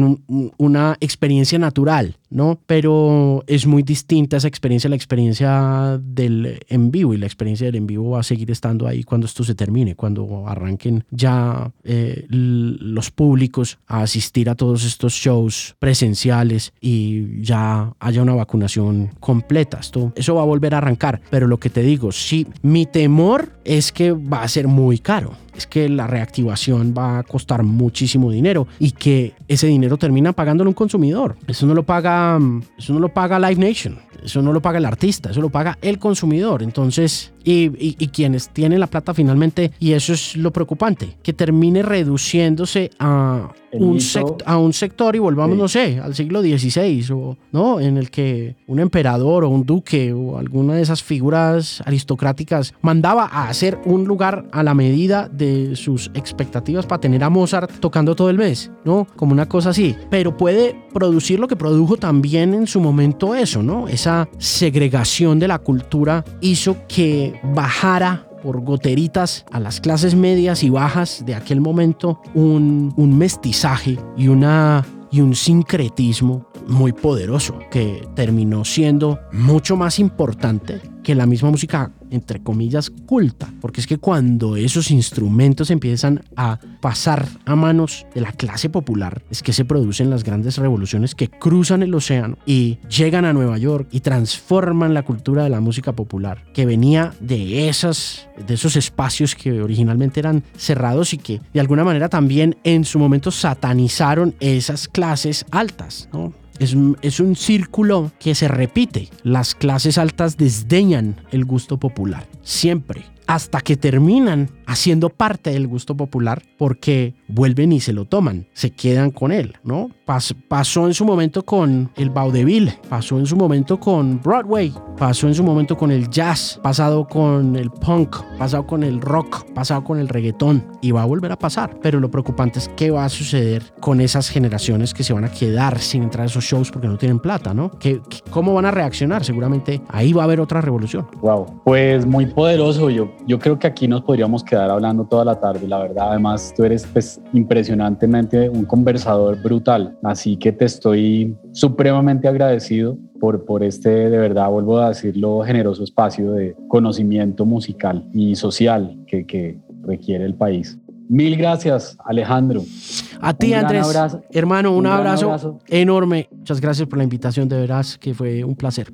una experiencia natural, ¿no? Pero es muy distinta esa experiencia la experiencia del en vivo y la experiencia del en vivo va a seguir estando ahí cuando esto se termine, cuando arranquen ya eh, los públicos a asistir a todos estos shows presenciales y ya haya una vacunación completa. Esto, eso va a volver a arrancar, pero lo que te digo, sí, mi temor es que va a ser muy caro es que la reactivación va a costar muchísimo dinero y que ese dinero termina pagándolo un consumidor. Eso no lo paga, eso no lo paga Live Nation, eso no lo paga el artista, eso lo paga el consumidor. Entonces, y, y, quienes tienen la plata finalmente, y eso es lo preocupante, que termine reduciéndose a un, a un sector y volvamos, no sé, al siglo XVI, o, ¿no? En el que un emperador o un duque o alguna de esas figuras aristocráticas mandaba a hacer un lugar a la medida de sus expectativas para tener a Mozart tocando todo el mes, ¿no? Como una cosa así. Pero puede producir lo que produjo también en su momento eso, ¿no? Esa segregación de la cultura hizo que bajara por goteritas a las clases medias y bajas de aquel momento un, un mestizaje y una y un sincretismo muy poderoso que terminó siendo mucho más importante que la misma música, entre comillas, culta. Porque es que cuando esos instrumentos empiezan a pasar a manos de la clase popular, es que se producen las grandes revoluciones que cruzan el océano y llegan a Nueva York y transforman la cultura de la música popular, que venía de, esas, de esos espacios que originalmente eran cerrados y que de alguna manera también en su momento satanizaron esas clases altas, ¿no? Es, un círculo que se repite. Las clases altas desdeñan el gusto popular, siempre, hasta que terminan haciendo parte del gusto popular porque vuelven y se lo toman, se quedan con él, ¿no? pasó en su momento con el vaudeville, pasó en su momento con Broadway, pasó en su momento con el jazz, pasado con el punk, pasado con el rock, pasado con el reggaetón y va a volver a pasar. Pero lo preocupante es qué va a suceder con esas generaciones que se van a quedar sin entrar a esos shows porque no tienen plata, ¿no? ¿Qué, cómo van a reaccionar? Seguramente ahí va a haber otra revolución. Wow, pues muy poderoso. Yo, yo creo que aquí nos podríamos quedar hablando toda la tarde, la verdad. Además, tú eres pues impresionantemente un conversador brutal. Así que te estoy supremamente agradecido por, por este, de verdad, vuelvo a decirlo, generoso espacio de conocimiento musical y social que, que requiere el país. Mil gracias, Alejandro. A ti, Andrés. Hermano, un, abrazo, abrazo, enorme. Muchas gracias por la invitación, de veras que fue un placer.